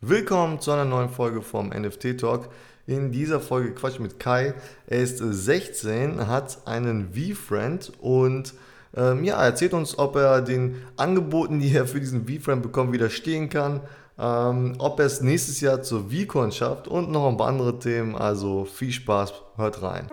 Willkommen zu einer neuen Folge vom NFT Talk. In dieser Folge Quatsch mit Kai. Er ist 16, hat einen V-Friend und ähm, ja, erzählt uns, ob er den Angeboten, die er für diesen V-Friend bekommt, widerstehen kann, ähm, ob er es nächstes Jahr zur V-Con schafft und noch ein paar andere Themen. Also viel Spaß, hört rein.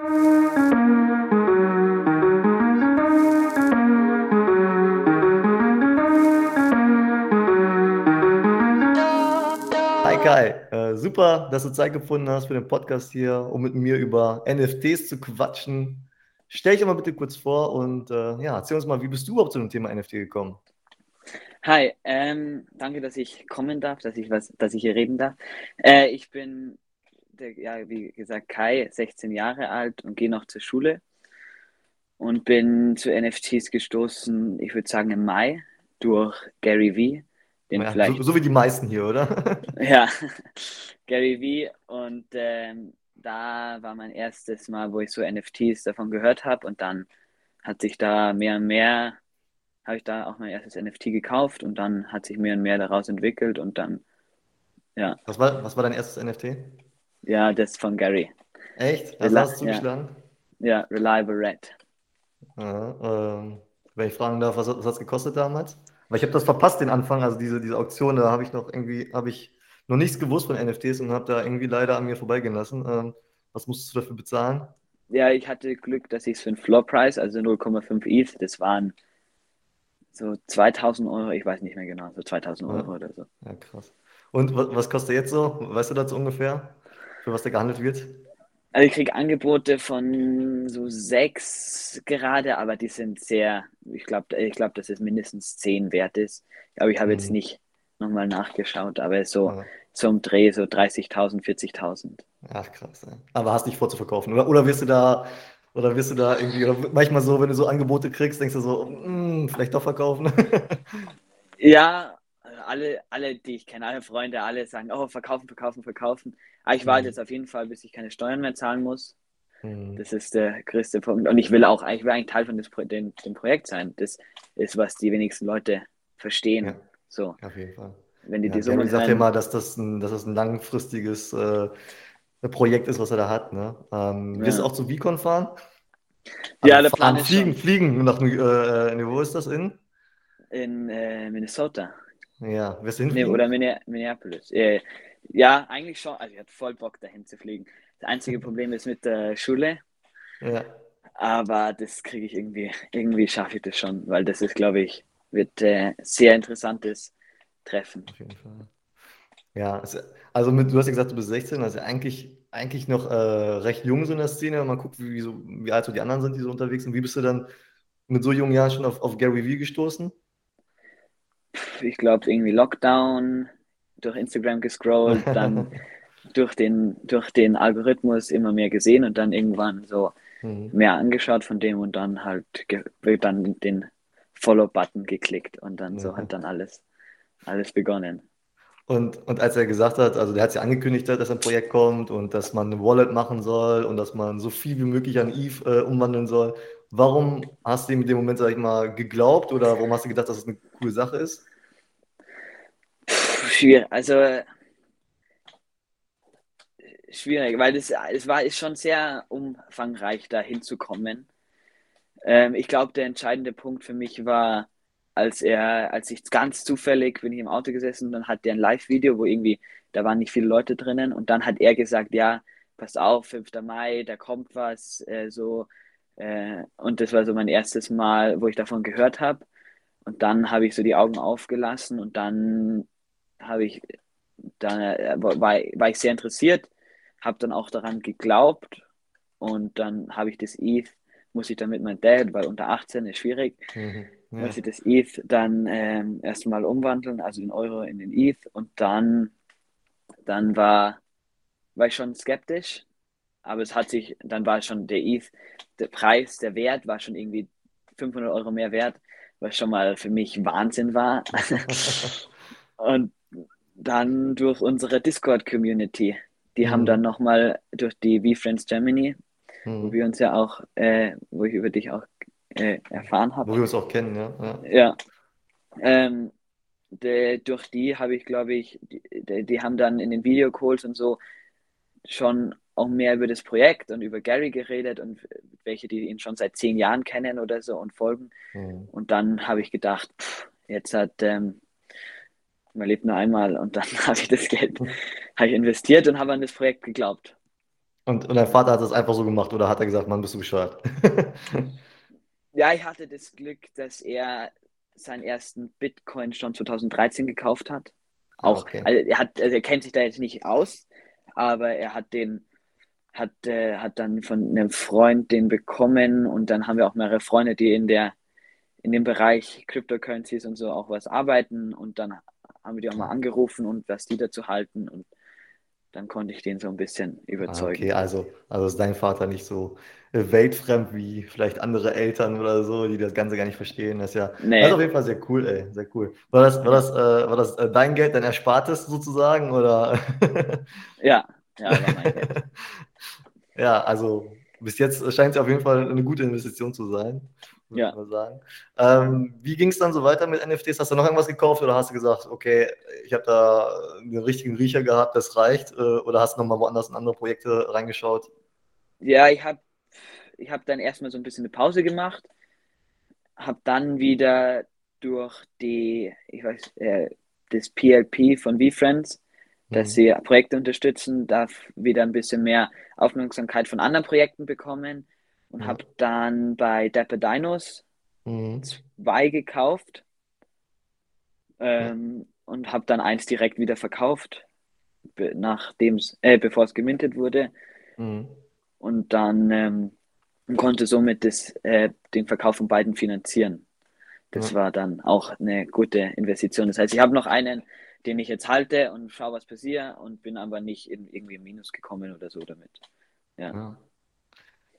Kai, äh, super, dass du Zeit gefunden hast für den Podcast hier, um mit mir über NFTs zu quatschen. Stell dich mal bitte kurz vor und äh, ja, erzähl uns mal, wie bist du überhaupt zu dem Thema NFT gekommen? Hi, ähm, danke, dass ich kommen darf, dass ich was, dass ich hier reden darf. Äh, ich bin, der, ja, wie gesagt, Kai, 16 Jahre alt und gehe noch zur Schule und bin zu NFTs gestoßen, ich würde sagen im Mai, durch Gary Vee. Den Ja, vielleicht, so, so wie die meisten hier, oder? ja, Gary Vee. Und ähm, da war mein erstes Mal, wo ich so NFTs davon gehört habe. Und dann hat sich da mehr und mehr, habe ich da auch mein erstes NFT gekauft und dann hat sich mehr und mehr daraus entwickelt und dann, ja, Was war, was war dein erstes NFT? ja, das von Gary. Echt? Also Reli- hast du ja. zugeschlagen? Ja, Reliable Red. Ja, ähm, wenn ich fragen darf, was, was hat es gekostet damals? Weil ich habe das verpasst, den Anfang, also diese, diese Auktion, da habe ich noch irgendwie, habe ich noch nichts gewusst von NFTs und habe da irgendwie leider an mir vorbeigehen lassen. Ähm, was musstest du dafür bezahlen? Ja, ich hatte Glück, dass ich es für einen Floor Price, also 0,5 ETH, das waren so 2000 Euro, ich weiß nicht mehr genau, so 2000 Ja. Euro oder so. Ja, krass. Und was, was kostet er jetzt so? Weißt du dazu ungefähr, für was der gehandelt wird? Also ich kriege Angebote von so sechs gerade, aber die sind sehr, ich glaube, ich glaub, dass es mindestens zehn wert ist. Aber ich habe jetzt Mhm. nicht nochmal nachgeschaut, aber so Ja. zum Dreh so 30.000, 40.000. Ach krass, ja. Aber hast nicht vor zu verkaufen, oder? Oder wirst du da, oder wirst du da irgendwie, oder manchmal so, wenn du so Angebote kriegst, denkst du so, "Hm, vielleicht doch verkaufen. Ja, alle, alle, die ich kenne, alle Freunde, alle sagen, oh, verkaufen, verkaufen, verkaufen. Aber ich warte Mhm. jetzt auf jeden Fall, bis ich keine Steuern mehr zahlen muss. Hm. Das ist der größte Punkt. Und ich will auch, ich will eigentlich Teil von Pro- dem, dem Projekt sein. Das ist, was die wenigsten Leute verstehen. Ja. So, Auf jeden Fall. wenn die Ja, die Summe ja teilen. immer, dass das ein, dass das ein langfristiges äh, Projekt ist, was er da hat. Ne? Ähm, wirst du Ja. auch zu VCon fahren? Ja, Also der Plan fahren, fliegen, schon fliegen nach äh, äh, wo ist das in? in äh, Minnesota. Ja, wirst du Nee, oder Minne- Minneapolis. Äh, ja, eigentlich schon. Also ich hatte voll Bock, dahin zu fliegen. Das einzige Problem ist mit der Schule. Ja, Aber das kriege ich irgendwie, irgendwie schaffe ich das schon, weil das ist, glaube ich, wird äh, sehr interessantes Treffen. auf jeden Fall. Ja, also mit, du hast ja gesagt, du bist 16, also eigentlich, eigentlich noch äh, recht jung so in der Szene, wenn man guckt, wie, wie, so, wie alt so die anderen sind, die so unterwegs sind. Wie bist du dann mit so jungen Jahren schon auf, auf Gary Vee gestoßen? Ich glaube, irgendwie Lockdown, durch Instagram gescrollt, dann durch den, durch den Algorithmus immer mehr gesehen und dann irgendwann so Mhm. mehr angeschaut von dem und dann halt dann den Follow-Button geklickt und dann so Ja. hat dann alles, alles begonnen. Und, und als er gesagt hat, also der hat ja angekündigt, dass ein Projekt kommt und dass man eine Wallet machen soll und dass man so viel wie möglich an ETH äh, umwandeln soll, warum hast du ihm in dem Moment, sag ich mal, geglaubt oder warum hast du gedacht, dass es eine coole Sache ist? Schwierig, also schwierig, weil das, es war ist schon sehr umfangreich, da hinzukommen. Ähm, ich glaube, der entscheidende Punkt für mich war, als er, als ich ganz zufällig bin ich im Auto gesessen, dann hat der ein Live-Video, wo irgendwie, da waren nicht viele Leute drinnen und dann hat er gesagt, ja, pass auf, 5. Mai, da kommt was, äh, so. Äh, und das war so mein erstes Mal, wo ich davon gehört habe. Und dann habe ich so die Augen aufgelassen und dann habe ich, dann äh, war, war ich sehr interessiert, habe dann auch daran geglaubt und dann habe ich das ETH, muss ich dann mit meinem Dad, weil unter 18 ist schwierig, Mhm. Ja. muss ich das ETH dann ähm, erstmal umwandeln, also den Euro in den ETH und dann, dann war, war ich schon skeptisch, aber es hat sich, dann war schon der ETH, der Preis, der Wert war schon irgendwie 500 Euro mehr wert, was schon mal für mich Wahnsinn war. Und dann durch unsere Discord-Community. Die haben Mhm. dann nochmal durch die V-Friends Germany, wo Mhm. wir uns ja auch, äh, wo ich über dich auch äh, erfahren Wo habe. wir uns auch kennen, ja. ja. Ja. Ähm, de, durch die habe ich, glaube ich, die, die, haben dann in den Videocalls und so schon auch mehr über das Projekt und über Gary geredet und welche, die ihn schon seit zehn Jahren kennen oder so und folgen. Mhm. Und dann habe ich gedacht, pff, jetzt hat ähm, man lebt nur einmal und dann habe ich das Geld habe ich investiert und habe an das Projekt geglaubt. Und, und dein Vater hat das einfach so gemacht oder hat er gesagt, Mann, bist du bescheuert? ja, ich hatte das Glück, dass er seinen ersten Bitcoin schon 2013 gekauft hat. Ah, Auch, okay. also er hat, also er kennt sich da jetzt nicht aus, aber er hat den, hat, äh, hat dann von einem Freund den bekommen und dann haben wir auch mehrere Freunde, die in der, in dem Bereich Cryptocurrencies und so auch was arbeiten und dann haben wir die auch mal angerufen und was die dazu halten und dann konnte ich den so ein bisschen ah, überzeugen. okay, also, also ist dein Vater nicht so äh, weltfremd wie vielleicht andere Eltern oder so, die das Ganze gar nicht verstehen. Das ist ja nee. das ist auf jeden Fall sehr cool, ey. Sehr cool. War das, war das, äh, war das äh, dein Geld, dein Erspartes sozusagen? Oder? ja, ja, war mein Geld. Ja, also bis jetzt scheint es auf jeden Fall eine gute Investition zu sein ja. ich mal sagen. Ähm, wie ging es dann so weiter mit NFTs? Hast du noch irgendwas gekauft oder hast du gesagt, okay, ich habe da einen richtigen Riecher gehabt, das reicht? Äh, oder hast du nochmal woanders in andere Projekte reingeschaut? Ja, ich habe ich hab dann erstmal so ein bisschen eine Pause gemacht, habe dann wieder durch die, ich weiß, äh, das PLP von VFriends, dass mhm. sie Projekte unterstützen, darf wieder ein bisschen mehr Aufmerksamkeit von anderen Projekten bekommen und ja. habe dann bei Dapper Dinos mhm. zwei gekauft ähm, ja. und habe dann eins direkt wieder verkauft, nachdem's, äh, bevor es gemintet wurde. Mhm. Und dann ähm, konnte somit das, äh, den Verkauf von beiden finanzieren. Das ja. war dann auch eine gute Investition. Das heißt, ich habe noch einen, den ich jetzt halte und schaue, was passiert und bin aber nicht in irgendwie im Minus gekommen oder so damit. Ja. ja.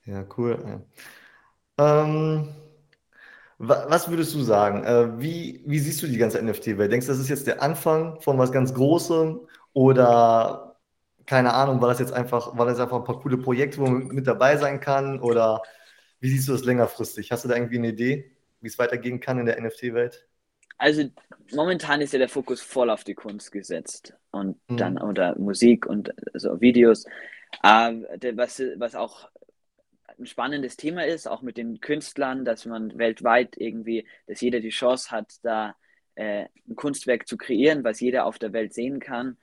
Ja, cool. Ja. Ähm, was würdest du sagen? Äh, wie, wie siehst du die ganze NFT-Welt? Denkst du, das ist jetzt der Anfang von was ganz Großem oder keine Ahnung, war das jetzt einfach, war das einfach ein paar coole Projekte, wo man mit dabei sein kann? Oder wie siehst du das längerfristig? Hast du da irgendwie eine Idee, wie es weitergehen kann in der NFT-Welt? Also momentan ist ja der Fokus voll auf die Kunst gesetzt und mhm. dann oder Musik und so Videos. Ähm, was, was auch ein spannendes Thema ist, auch mit den Künstlern, dass man weltweit irgendwie, dass jeder die Chance hat, da äh, ein Kunstwerk zu kreieren, was jeder auf der Welt sehen kann.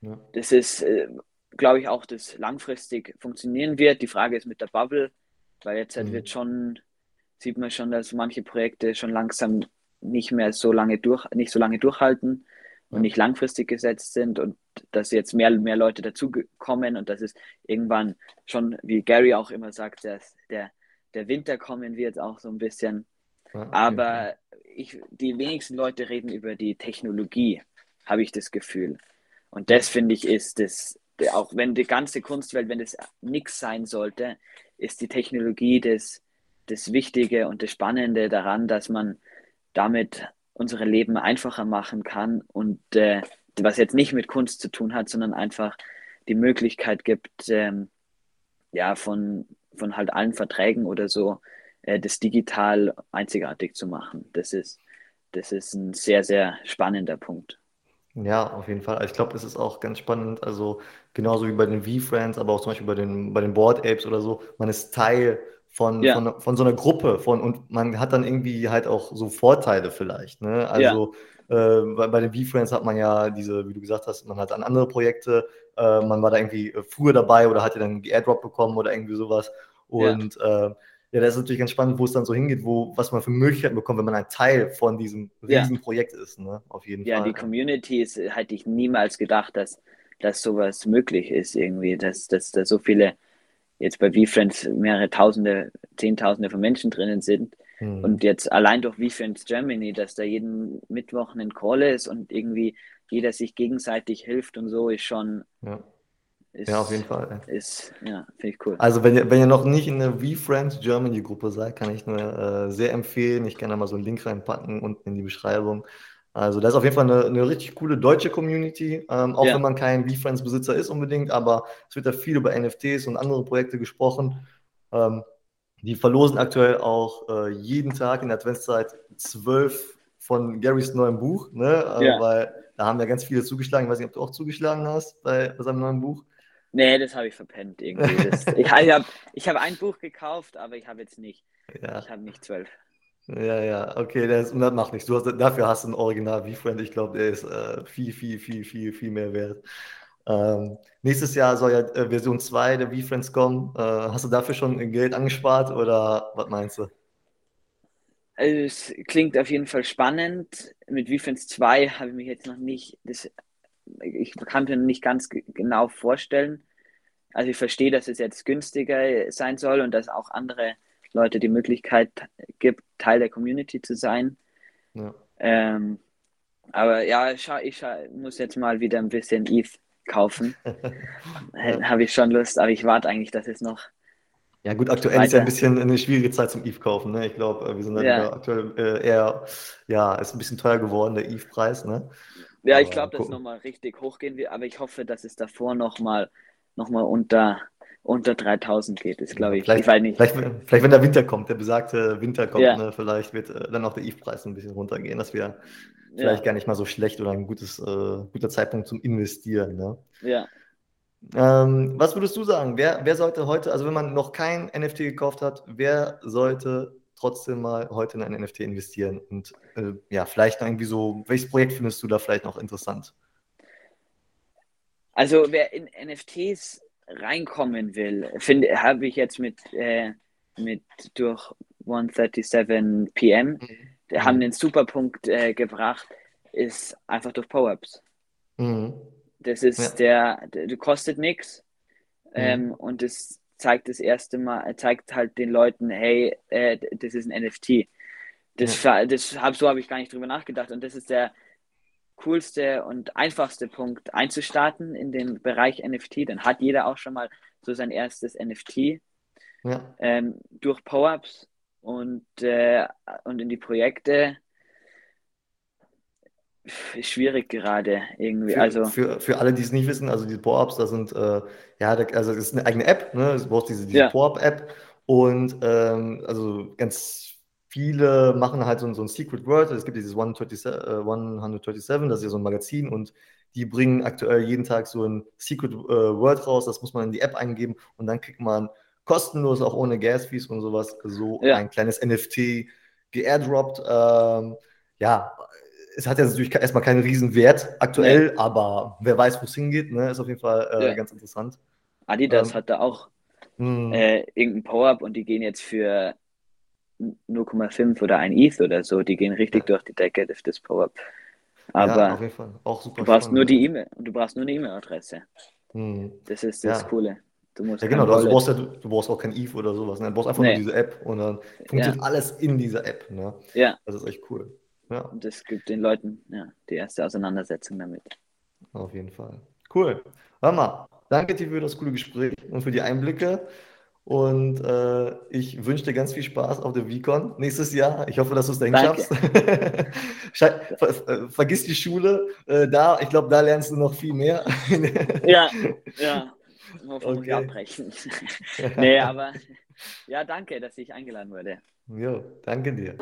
Ja. Das ist, äh, glaube ich, auch, das langfristig funktionieren wird. Die Frage ist mit der Bubble, weil jetzt halt mhm. wird schon, sieht man schon, dass manche Projekte schon langsam nicht mehr so lange durch, nicht so lange durchhalten und nicht langfristig gesetzt sind und dass jetzt mehr und mehr Leute dazukommen und dass es irgendwann schon, wie Gary auch immer sagt, dass der, der Winter kommen wird, auch so ein bisschen. Okay. Aber ich, die wenigsten Leute reden über die Technologie, habe ich das Gefühl. Und das finde ich ist das, auch wenn die ganze Kunstwelt, wenn das nichts sein sollte, ist die Technologie das, das Wichtige und das Spannende daran, dass man damit unsere Leben einfacher machen kann und äh, was jetzt nicht mit Kunst zu tun hat, sondern einfach die Möglichkeit gibt, ähm, ja, von, von halt allen Verträgen oder so, äh, das digital einzigartig zu machen. Das ist, das ist ein sehr, sehr spannender Punkt. Ja, auf jeden Fall. Ich glaube, es ist auch ganz spannend, also genauso wie bei den V-Friends, aber auch zum Beispiel bei den, bei den Board Apes oder so, man ist Teil von, ja. von, von so einer Gruppe von und man hat dann irgendwie halt auch so Vorteile vielleicht. Ne? Also ja. äh, bei, bei den V-Friends hat man ja diese, wie du gesagt hast, man hat dann andere Projekte, äh, man war da irgendwie äh, früher dabei oder hatte dann Airdrop bekommen oder irgendwie sowas. Und ja. Äh, ja, das ist natürlich ganz spannend, wo es dann so hingeht, wo, was man für Möglichkeiten bekommt, wenn man ein Teil von diesem riesen. Projekt ist, ne? Auf jeden ja, Fall. Ja, die Community ist, hätte ich niemals gedacht, dass, dass sowas möglich ist, irgendwie, dass, dass da so viele jetzt bei VFriends mehrere Tausende, Zehntausende von Menschen drinnen sind. Mhm. Und jetzt allein durch VFriends Germany, dass da jeden Mittwoch ein Call ist und irgendwie jeder sich gegenseitig hilft und so, ist schon. Ja. Ist, ja, auf jeden Fall. Ist, ja, finde ich cool. Also, wenn ihr, wenn ihr noch nicht in der VFriends Germany Gruppe seid, kann ich nur äh, sehr empfehlen. Ich kann da mal so einen Link reinpacken unten in die Beschreibung. Also das ist auf jeden Fall eine, eine richtig coole deutsche Community, ähm, auch ja. wenn man kein BeFriends-Besitzer ist unbedingt, aber es wird da viel über NFTs und andere Projekte gesprochen. Ähm, die verlosen aktuell auch äh, jeden Tag in der Adventszeit zwölf von Garys neuem Buch, ne? Ja. weil da haben ja ganz viele zugeschlagen. Ich weiß nicht, ob du auch zugeschlagen hast bei, bei seinem neuen Buch. Nee, das habe ich verpennt irgendwie. Das, ich habe ich hab ein Buch gekauft, aber ich habe jetzt nicht. Ja. Ich habe nicht zwölf. Ja, ja, okay, das, das macht nichts. Hast, dafür hast du ein Original V-Friend. Ich glaube, der ist äh, viel, viel, viel, viel, viel mehr wert. Ähm, nächstes Jahr soll ja äh, Version 2 der V-Friends kommen. Äh, hast du dafür schon Geld angespart oder was meinst du? Also es klingt auf jeden Fall spannend. Mit V-Friends 2 habe ich mich jetzt noch nicht, das, ich kann mir nicht ganz genau vorstellen. Also ich verstehe, dass es jetzt günstiger sein soll und dass auch andere Leute die Möglichkeit gibt, Teil der Community zu sein. Ja. Ähm, aber ja, ich, ich muss jetzt mal wieder ein bisschen ETH kaufen. ja. Habe ich schon Lust, aber ich warte eigentlich, dass es noch. Ja, gut, aktuell weiter. ist ja ein bisschen eine schwierige Zeit zum ETH kaufen. Ne? Ich glaube, äh, wir sind ja. aktuell äh, eher, ja, ist ein bisschen teuer geworden, der ETH-Preis. Ne? Ja, ich glaube, dass es nochmal richtig hochgehen wird, aber ich hoffe, dass es davor nochmal noch mal unter unter 3000 geht, ist glaube ich. Vielleicht, ich weiß nicht. Vielleicht, vielleicht, wenn der Winter kommt, der besagte Winter kommt, ja. ne, vielleicht wird äh, dann auch der ETH-Preis ein bisschen runtergehen. Das wäre vielleicht ja. gar nicht mal so schlecht oder ein gutes, äh, guter Zeitpunkt zum Investieren. Ne? Ja. Ähm, was würdest du sagen? Wer, wer sollte heute, also wenn man noch kein NFT gekauft hat, wer sollte trotzdem mal heute in ein NFT investieren? Und äh, ja, vielleicht noch irgendwie so, welches Projekt findest du da vielleicht noch interessant? Also wer in NFTs reinkommen will, finde, habe ich jetzt mit, äh, mit durch 137 PM, mhm. haben den Superpunkt äh, gebracht, ist einfach durch Power-Ups. Mhm. Das ist ja. der, der, du kostet nichts mhm. ähm, und das zeigt das erste Mal, zeigt halt den Leuten, hey, äh, das ist ein NFT. Das, ja. das hab, so habe ich gar nicht drüber nachgedacht und das ist der coolste und einfachste Punkt einzustarten in den Bereich NFT. Dann hat jeder auch schon mal so sein erstes NFT ja. ähm, durch Power-Ups und, äh, und in die Projekte. Ist schwierig gerade irgendwie. Für, also für, für alle, die es nicht wissen, also diese Power-Ups, da sind, äh, ja, da, also das ist eine eigene App, ne? Du brauchst diese, diese ja. Power-Up-App und ähm, also ganz viele machen halt so, so ein Secret World. Es gibt dieses 137, äh, 137, das ist ja so ein Magazin und die bringen aktuell jeden Tag so ein Secret äh, World raus. Das muss man in die App eingeben und dann kriegt man kostenlos, auch ohne Gas-Fees und sowas, so ja. ein kleines NFT geairdroppt. Ähm, ja, es hat ja natürlich erstmal keinen riesen Wert aktuell, nee. aber wer weiß, wo es hingeht, ne, ist auf jeden Fall äh, ja. ganz interessant. Adidas ähm, hat da auch hm. äh, irgendein Power-Up und die gehen jetzt für 0,5 oder ein ETH oder so, die gehen richtig ja. durch die Decke, das, das Power-Up. Aber ja. Auch super du brauchst spannend. nur die E-Mail und du brauchst nur eine E-Mail-Adresse. Hm. Das ist das ja. Coole. Du musst ja, genau, du, also brauchst ja, du brauchst auch kein ETH oder sowas. Ne? Du brauchst einfach nee. nur diese App und dann funktioniert alles in dieser App. Ne? Ja. Das ist echt cool. Ja. Und das gibt den Leuten ja, die erste Auseinandersetzung damit. Auf jeden Fall. Cool. Hör mal, danke dir für das coole Gespräch und für die Einblicke. Und äh, ich wünsche dir ganz viel Spaß auf der VCon nächstes Jahr. Ich hoffe, dass du es dahin Danke. schaffst. Ver äh, vergiss die Schule. Äh, da, ich glaube, da lernst du noch viel mehr. ja, ja. Hoffentlich okay. abbrechen. nee, aber ja, danke, dass ich eingeladen wurde. Jo, danke dir.